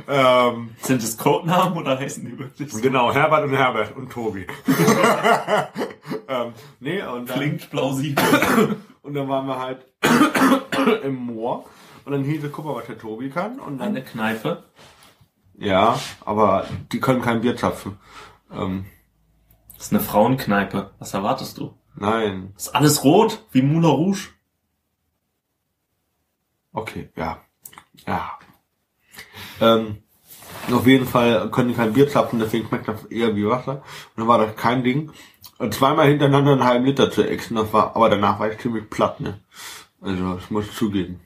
ähm, Sind es Codenamen oder heißen die wirklich so? genau, Herbert und Herbert und Tobi. ähm, nee, und dann, Klingt plausibel. und dann waren wir halt im Moor und dann hieß es, guck mal, was der Tobi kann und dann Eine Kneipe. Ja, aber die können kein Bier zapfen. Ähm, Das ist eine Frauenkneipe. Was erwartest du? nein. Das ist alles rot, wie Moulin Rouge. Okay, ja. Ja. Ähm, auf jeden Fall können die kein Bier zapfen, deswegen schmeckt das eher wie Wasser. Und dann war das kein Ding. Und zweimal hintereinander einen halben Liter zu exen, das war, aber danach war ich ziemlich platt, ne? Also, das muss ich zugeben.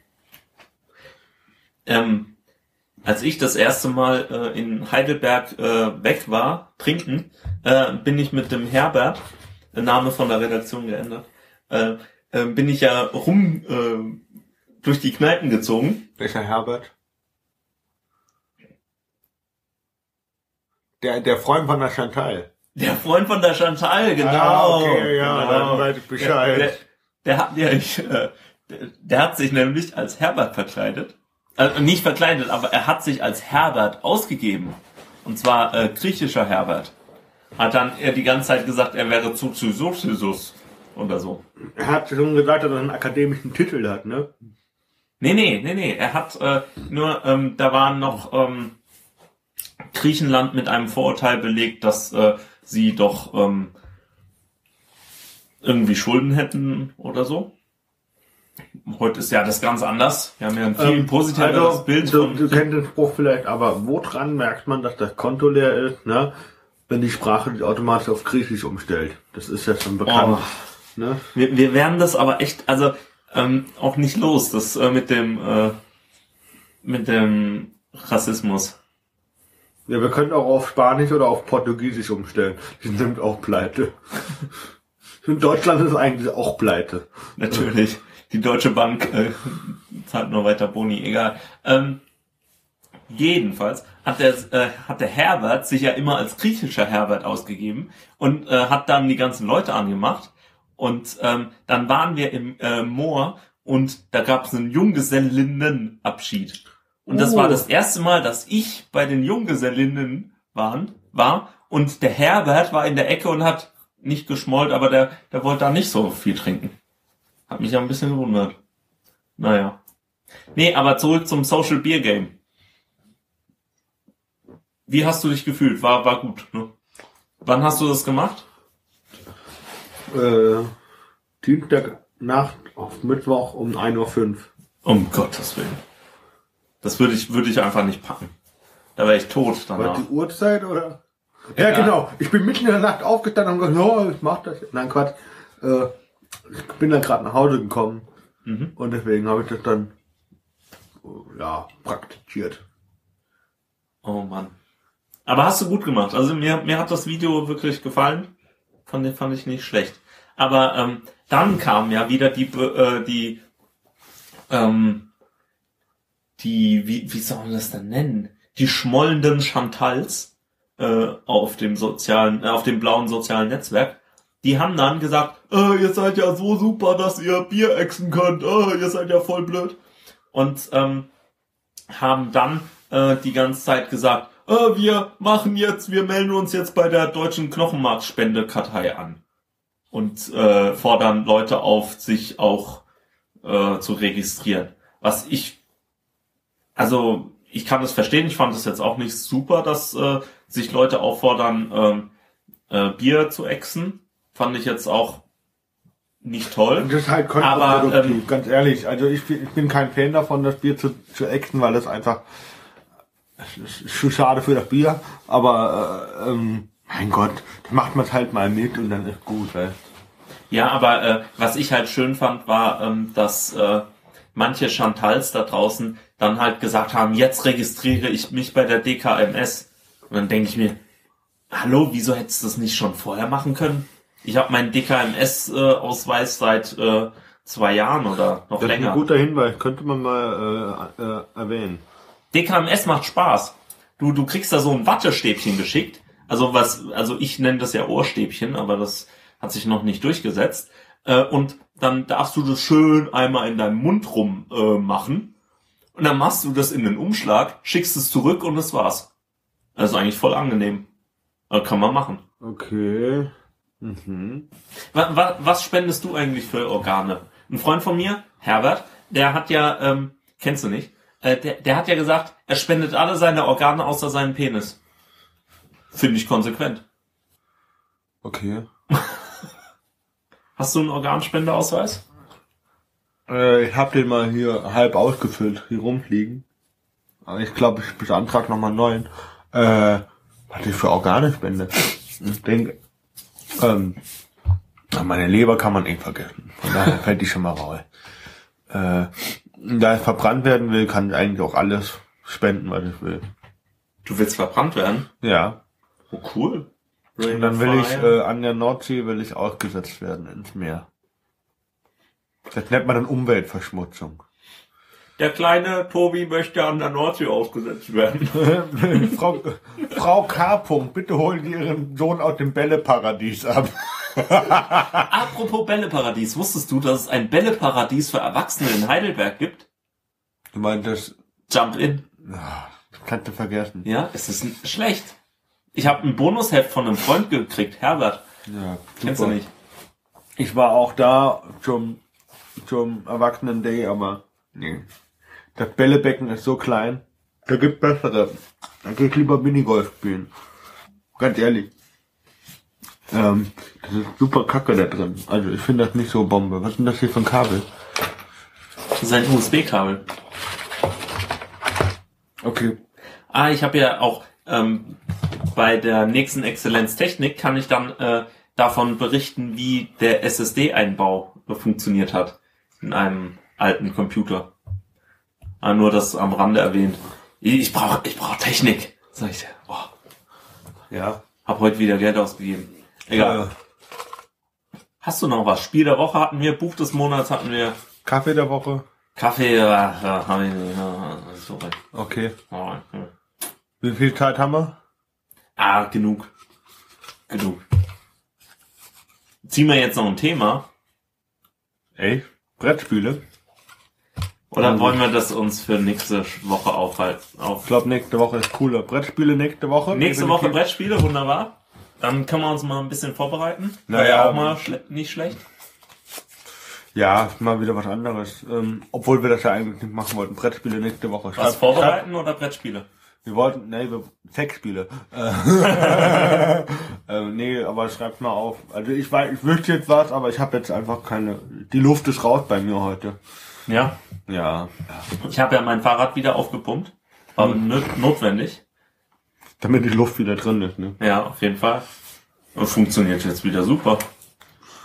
Ähm, als ich das erste Mal äh, in Heidelberg äh, weg war, trinken, äh, bin ich mit dem Herbert, Name von der Redaktion geändert, äh, äh, bin ich ja rum äh, durch die Kneipen gezogen. Welcher Herbert? Der, der Freund von der Chantal. Der Freund von der Chantal, genau. Ah, okay, ja, genau. dann weiß ich Bescheid. Der, der, der hat ja, ich, äh, der, der hat sich nämlich als Herbert verkleidet. Also nicht verkleidet, aber er hat sich als Herbert ausgegeben. Und zwar äh, griechischer Herbert. Hat dann er die ganze Zeit gesagt, er wäre zu Zuzusus oder so. Er hat schon gesagt, dass er einen akademischen Titel hat, ne? Nee, nee, nee, nee. Er hat äh, nur, ähm, da war noch ähm, Griechenland mit einem Vorurteil belegt, dass äh, sie doch ähm, irgendwie Schulden hätten oder so. Heute ist ja das ganz anders. Wir haben ja ein viel positiveres also, Bild du, du kennst den Spruch vielleicht, aber woran merkt man, dass das Konto leer ist, ne? Wenn die Sprache sich automatisch auf Griechisch umstellt. Das ist ja schon bekannt. Oh. Ne? Wir, wir werden das aber echt, also ähm, auch nicht los, das äh, mit dem äh, mit dem Rassismus. Ja, wir können auch auf Spanisch oder auf Portugiesisch umstellen. Die sind auch pleite. In Deutschland ist eigentlich auch pleite. Natürlich. Die Deutsche Bank äh, zahlt nur weiter Boni, egal. Ähm, jedenfalls hat der, äh, hat der Herbert sich ja immer als griechischer Herbert ausgegeben und äh, hat dann die ganzen Leute angemacht. Und ähm, dann waren wir im äh, Moor und da gab es einen Junggesellinnenabschied. Und das Oh. war das erste Mal, dass ich bei den Junggesellinnen waren, war und der Herbert war in der Ecke und hat nicht geschmollt, aber der, der wollte da nicht so viel trinken. Hat mich ja ein bisschen gewundert. Naja. Nee, aber zurück zum Social Beer Game. Wie hast du dich gefühlt? War, war gut, ne? Wann hast du das gemacht? Äh, Dienstag Nacht auf Mittwoch um 1.05 Uhr. Um Gottes Willen. Das würde ich, würde ich einfach nicht packen. Da wäre ich tot War danach. die Uhrzeit oder? Ja, Ja. genau. Ich bin mitten in der Nacht aufgestanden und gesagt, oh, ich mach das. Nein, Quatsch. Äh, ich bin dann gerade nach Hause gekommen Mhm. und deswegen habe ich das dann ja praktiziert. Oh Mann. Aber hast du gut gemacht. Also mir, mir hat das Video wirklich gefallen. Fand, ich- fand ich nicht schlecht. Aber ähm, dann kam ja wieder die, äh, die, ähm, die, wie, wie soll man das denn nennen? Die schmollenden Chantals äh, auf dem sozialen, äh, auf dem blauen sozialen Netzwerk. Die haben dann gesagt, äh, ihr seid ja so super, dass ihr Bier exen könnt. Äh, ihr seid ja voll blöd. Und ähm, haben dann äh, die ganze Zeit gesagt, äh, wir machen jetzt, wir melden uns jetzt bei der deutschen Knochenmarkspendekartei an und äh, fordern Leute auf, sich auch äh, zu registrieren. Was ich, also ich kann das verstehen, ich fand es jetzt auch nicht super, dass äh, sich Leute auffordern, ähm, äh, Bier zu exen. Fand ich jetzt auch nicht toll. Das ist halt Aber, kontraproduktiv, ähm, ganz ehrlich. Also ich, bin- ich bin kein Fan davon, das Bier zu, zu ächzen, weil das einfach schon schade für das Bier. Aber äh, ähm, mein Gott, da macht man es halt mal mit und dann ist gut. Weißt? Ja, aber äh, was ich halt schön fand, war, ähm, dass äh, manche Chantals da draußen dann halt gesagt haben, jetzt registriere ich mich bei der DKMS. Und dann denke ich mir, hallo, wieso hättest du das nicht schon vorher machen können? Ich habe meinen DKMS-Ausweis seit äh, zwei Jahren oder noch Das ist länger. ein guter Hinweis, könnte man mal äh, äh, erwähnen. DKMS macht Spaß. Du, du kriegst da so ein Wattestäbchen geschickt. Also was, also ich nenne das ja Ohrstäbchen, aber das hat sich noch nicht durchgesetzt. Äh, und dann darfst du das schön einmal in deinem Mund rum äh, machen. Und dann machst du das in den Umschlag, schickst es zurück und das war's. Das ist eigentlich voll angenehm. Äh, kann man machen. Okay. Mhm. Was, was, was spendest du eigentlich für Organe? Ein Freund von mir, Herbert, der hat ja, ähm, kennst du nicht, äh, der, der hat ja gesagt, er spendet alle seine Organe außer seinen Penis. Finde ich konsequent. Okay. Hast du einen Organspendeausweis? Äh, ich habe den mal hier halb ausgefüllt, hier rumfliegen. Aber ich glaube, ich beantrag nochmal einen neuen. Äh, was ich für Organe spende. Ich denke, ähm, meine Leber kann man eh vergessen. Von daher fällt die schon mal raus. Äh, da ich verbrannt werden will, kann ich eigentlich auch alles spenden, was ich will. Du willst verbrannt werden? Ja. Oh, cool. Und dann will ich äh, an der Nordsee will ich ausgesetzt werden ins Meer. Das nennt man dann Umweltverschmutzung. Der kleine Tobi möchte an der Nordsee ausgesetzt werden. Frau, Frau K. bitte holen Sie Ihren Sohn aus dem Bälleparadies ab. Apropos Bälleparadies, wusstest du, dass es ein Bälleparadies für Erwachsene in Heidelberg gibt? Du meinst, das Jump in. das kannst du vergessen. Ja, es ist schlecht. Ich habe ein Bonusheft von einem Freund gekriegt, Herbert. Ja, Kennst du nicht? Ich war auch da zum, zum Erwachsenen-Day, aber nee. Das Bällebecken ist so klein. Da gibt bessere. Da geh ich lieber Minigolf spielen. Ganz ehrlich. Ähm, das ist super kacke da drin. Also ich finde das nicht so Bombe. Was ist denn das hier für ein Kabel? Das ist ein USB-Kabel. Okay. Ah, ich habe ja auch ähm, bei der nächsten Exzellenztechnik kann ich dann äh, davon berichten, wie der SSD-Einbau funktioniert hat in einem alten Computer. Ah, nur das am Rande erwähnt. Ich, brauche ich brauch Technik, sag ich dir. Boah, Ja. hab heute wieder Geld ausgegeben. Egal. Äh, Hast du noch was? Spiel der Woche hatten wir, Buch des Monats hatten wir, Kaffee der Woche. Kaffee, ja, ja, hab ich nicht. Ja, sorry. Okay. Ja, ja. Wie viel Zeit haben wir? Ah, genug. Genug. Ziehen wir jetzt noch ein Thema. Ey, Brettspiele. Oder Also- wollen wir das uns für nächste Woche aufhalten? Auf Ich glaube, nächste Woche ist cooler. Brettspiele nächste Woche. nächste Woche. Brettspiele, wunderbar. Dann können wir uns mal ein bisschen vorbereiten. Naja, auch ähm, mal schle nicht schlecht. Ja, mal wieder was anderes. Ähm, obwohl wir das ja eigentlich nicht machen wollten. Brettspiele nächste Woche. Was Schreibt- vorbereiten oder Brettspiele? Wir wollten, nee, wir, Sexspiele. Äh, äh, nee, aber schreibt mal auf. Also ich weiß, ich wüsste jetzt was, aber ich habe jetzt einfach keine. Die Luft ist raus bei mir heute. Ja. Ja. Ich habe ja mein Fahrrad wieder aufgepumpt. War Hm. notwendig. Damit die Luft wieder drin ist, ne? Ja, auf jeden Fall. Und funktioniert jetzt wieder super.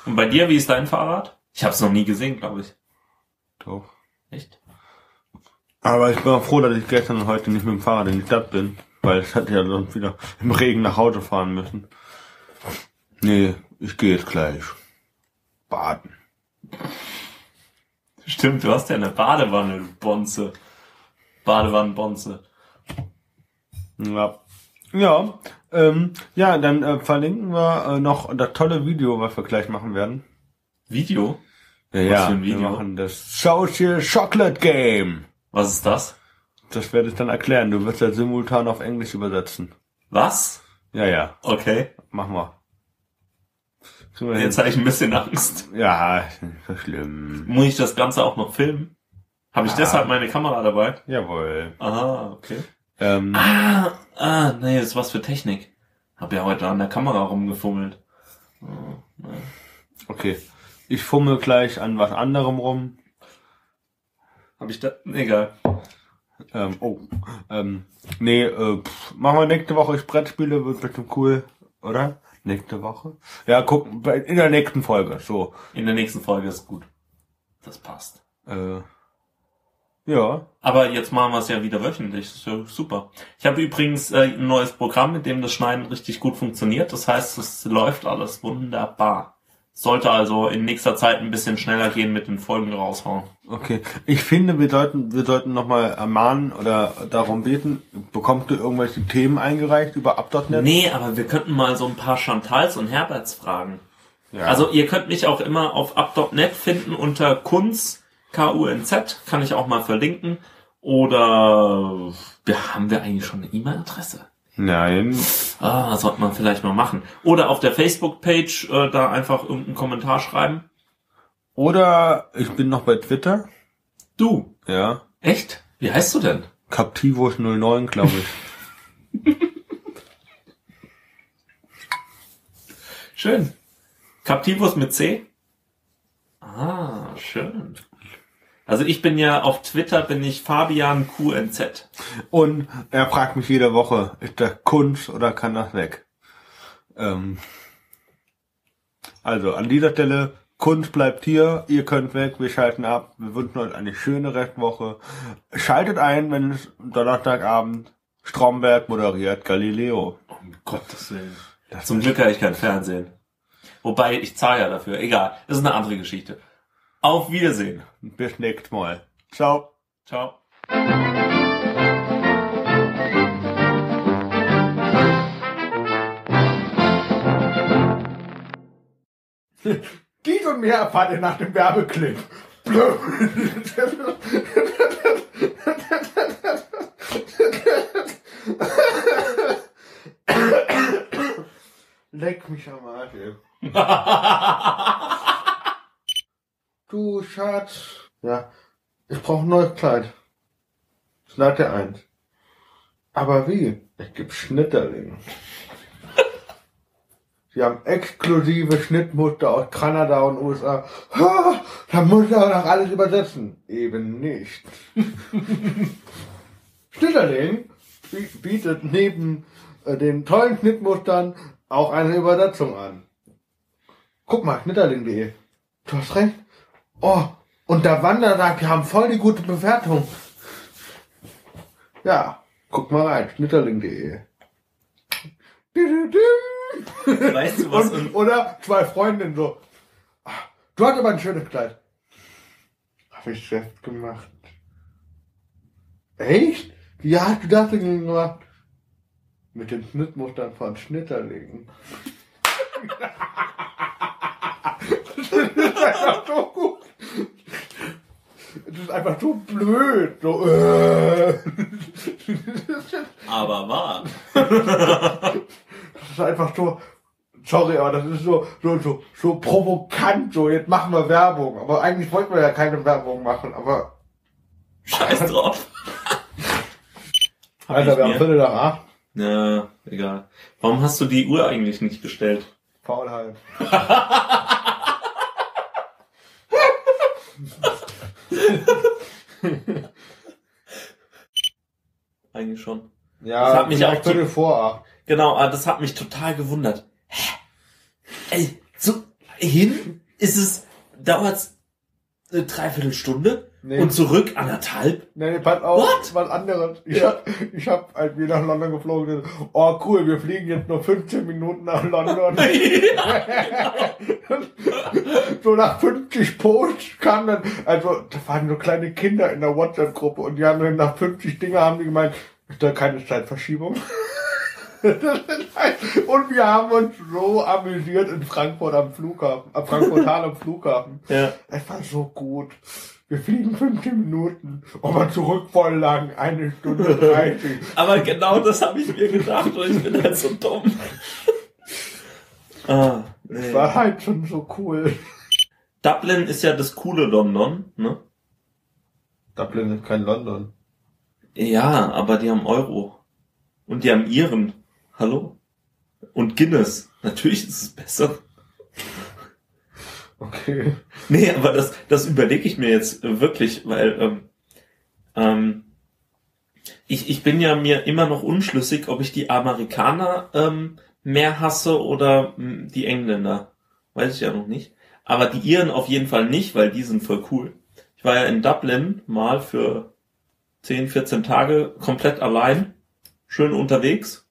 Und bei dir, wie ist dein Fahrrad? Ich habe es noch nie gesehen, glaube ich. Doch. Echt? Aber ich bin auch froh, dass ich gestern und heute nicht mit dem Fahrrad in die Stadt bin. Weil ich hatte ja sonst wieder im Regen nach Hause fahren müssen. Nee, ich gehe jetzt gleich. Baden. Stimmt, du hast ja eine Badewanne, du Bonze. Badewannenbonze. Ja. Ja, ähm, ja, dann äh, verlinken wir äh, noch das tolle Video, was wir gleich machen werden. Video? Ja, ja, Video? wir machen das Social Chocolate Game. Was ist das? Das werde ich dann erklären. Du wirst ja simultan auf Englisch übersetzen. Was? Ja, ja, Okay. machen wir. Wir Jetzt habe ich ein bisschen Angst. Ja, so schlimm. Muss ich das Ganze auch noch filmen? Habe ich Ah. deshalb meine Kamera dabei? Jawohl. Aha, okay. Ähm, Ah, ah, nee, das ist was für Technik. Hab ja heute an der Kamera rumgefummelt. okay. Ich fummel gleich an was anderem rum. Hab ich da? Egal. Ähm, oh. Ähm, nee, äh, pff, machen wir nächste Woche Brettspiele, wird bestimmt cool, oder? Nächste Woche? Ja, gucken, in der nächsten Folge, so. In der nächsten Folge ist gut. Das passt. Äh, ja. Aber jetzt machen wir es ja wieder wöchentlich. Das ist ja super. Ich habe übrigens äh, ein neues Programm, mit dem das Schneiden richtig gut funktioniert. Das heißt, es läuft alles wunderbar. Sollte also in nächster Zeit ein bisschen schneller gehen mit den Folgen raushauen. Okay. Ich finde, wir sollten, wir sollten nochmal ermahnen oder darum beten, bekommst du irgendwelche Themen eingereicht über Up.net? Nee, aber wir könnten mal so ein paar Chantals und Herberts fragen. Ja. Also ihr könnt mich auch immer auf up.net finden unter Kunz, K-U-N-Z, kann ich auch mal verlinken. Oder ja, haben wir eigentlich schon eine E-Mail-Adresse? Nein. Ah, sollte man vielleicht mal machen. Oder auf der Facebook-Page äh, da einfach irgendeinen Kommentar schreiben. Oder ich bin noch bei Twitter. Du, Ja. echt? Wie heißt du denn? Captivos09, glaube ich. Schön. Captivus mit C? Ah, schön. Also ich bin ja auf Twitter bin ich Fabian QNZ. Und er fragt mich jede Woche, ist das Kunst oder kann das weg? Ähm, also an dieser Stelle, Kunst bleibt hier, ihr könnt weg, wir schalten ab. Wir wünschen euch eine schöne Restwoche. Schaltet ein, wenn es Donnerstagabend Stromberg moderiert Galileo. Um Gottes Willen. Zum Glück habe ich kein Fernsehen. Wobei, ich zahle ja dafür. Egal, das ist eine andere Geschichte. Auf Wiedersehen. Bis nächstes Mal. Ciao. Ciao. Dies und mehr erfahrt ihr nach dem Werbeclip. Leck mich am Arsch. Du Schatz. Ja, ich brauche ein neues Kleid. Seite 1. Aber wie? Ich geb Schnitterling. Sie haben exklusive Schnittmuster aus Kanada und USA. Ha, da muss ich auch noch alles übersetzen. Eben nicht. Schnitterling bi- bietet neben äh, den tollen Schnittmustern auch eine Übersetzung an. Guck mal, schnitterling.de. Du hast recht. Oh, und der Wander sagt, wir haben voll die gute Bewertung. Ja, guck mal rein, schnitterling.de. Weißt du was? Und, oder zwei Freundinnen so. "Ah, Du hast aber ein schönes Kleid. Hab ich selbst gemacht. Echt? Wie hast du das denn gemacht? Mit den Schnittmustern von Schnitterlingen. das ist einfach so gut. Es ist einfach so blöd. So, äh. Aber wahr. Das ist einfach so, sorry, aber das ist so, so, so, so provokant, so, jetzt machen wir Werbung. Aber eigentlich wollten wir ja keine Werbung machen, aber, Scheiß drauf. Alter, wir haben. Viertel nach acht. Ja, egal. Warum hast du die Uhr eigentlich nicht gestellt? Faulheit. Eigentlich schon. Ja, Das hat mich auch Viertel vor acht. Genau, aber das hat mich total gewundert. Hä? Ey, so hin ist es, dauert's eine Dreiviertelstunde Nee. und zurück anderthalb. Nee, pass auf, What? was anderes. Ich Ja. hab, ich hab, als wir nach London geflogen sind, oh cool, wir fliegen jetzt nur 15 Minuten nach London. so nach 50 Posts kam dann, also, da waren so kleine Kinder in der WhatsApp-Gruppe und die haben dann nach 50 Dinge haben die gemeint, ist da keine Zeitverschiebung? und wir haben uns so amüsiert in Frankfurt am Flughafen, am Frankfurt am Flughafen. ja. Es war so gut. Wir fliegen 15 Minuten, aber zurück voll lang, eine Stunde 30. Aber genau das habe ich mir gedacht und ich bin halt so dumm. ah, nee. War halt schon so cool. Dublin ist ja das coole London, ne? Dublin ist kein London. Ja, aber die haben Euro. Und die haben ihren. Hallo? Und Guinness. Natürlich ist es besser. Okay. Nee, aber das, das überlege ich mir jetzt wirklich, weil ähm, ähm, ich, ich bin ja mir immer noch unschlüssig, ob ich die Amerikaner ähm, mehr hasse oder mh, die Engländer. Weiß ich ja noch nicht. Aber die Iren auf jeden Fall nicht, weil die sind voll cool. Ich war ja in Dublin mal für 10, 14 Tage komplett allein, schön unterwegs.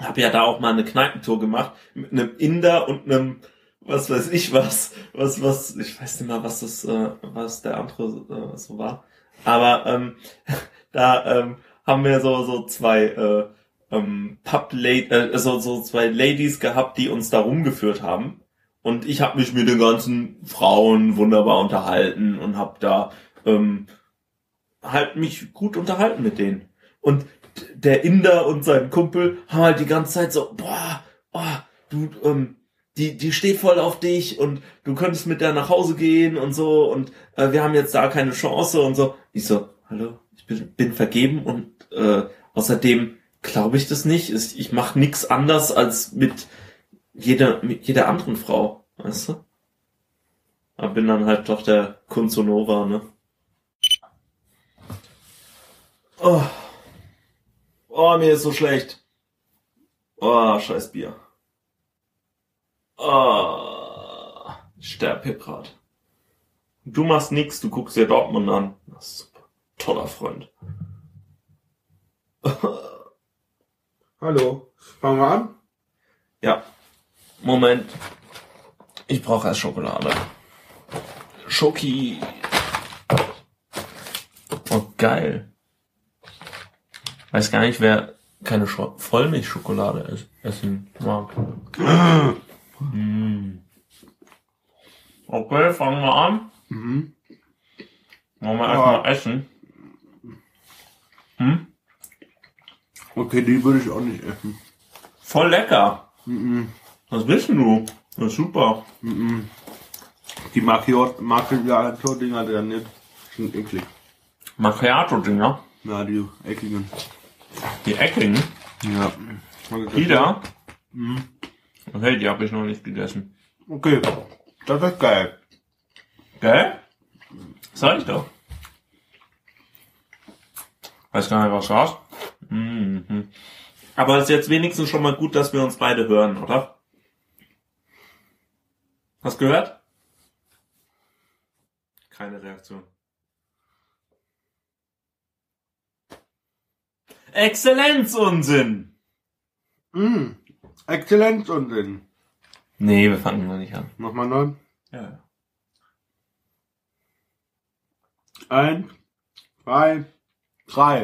Hab ja da auch mal eine Kneipentour gemacht mit einem Inder und einem was weiß ich was, was, was, ich weiß nicht mal, was das, äh, was der andere äh, so war. Aber ähm, da ähm, haben wir so so zwei äh, ähm, Pub äh, so so zwei Ladies gehabt, die uns da rumgeführt haben. Und ich habe mich mit den ganzen Frauen wunderbar unterhalten und habe da ähm, halt mich gut unterhalten mit denen. Und der Inder und sein Kumpel haben halt die ganze Zeit so, boah, oh, du, ähm, die, die steht voll auf dich und du könntest mit der nach Hause gehen und so und äh, wir haben jetzt da keine Chance und so. Ich so, hallo, ich bin, bin vergeben und äh, außerdem glaube ich das nicht. Ich, ich mache nix anders als mit jeder, mit jeder anderen Frau, weißt du? Aber bin dann halt doch der Kunzonova, ne? Oh. Oh, mir ist so schlecht. Oh, scheiß Bier. Oh, ich sterb hier grad. Du machst nix, du guckst dir Dortmund an. Das ist super. Toller Freund. Hallo. Fangen wir an? Ja. Moment. Ich brauche erst Schokolade. Schoki. Oh, geil. Weiß gar nicht, wer keine Scho Vollmilchschokolade ess essen mag. Mm. Okay, fangen wir an. Mhm. Wollen wir Ja. erstmal essen? Hm? Okay, die würde ich auch nicht essen. Voll lecker. Mhm. Was denn du? Das ist super. Mhm. Die Macchiato, Macchiato-Dinger, die dann nicht, sind eklig. Macchiato-Dinger. Ja, die ekligen. Die Eckigen. Ja. Die da? Mhm. Okay, die habe ich noch nicht gegessen. Okay, das ist geil. Gell? Sag ich doch. Weiß gar nicht, was du hast. Mhm. Aber es ist jetzt wenigstens schon mal gut, dass wir uns beide hören, oder? Hast gehört? Keine Reaktion. Exzellenzunsinn! Mhm. Exzellenzunsinn. Nee, wir fangen noch nicht an. Nochmal neu. Ja, ja. Eins, zwei, drei.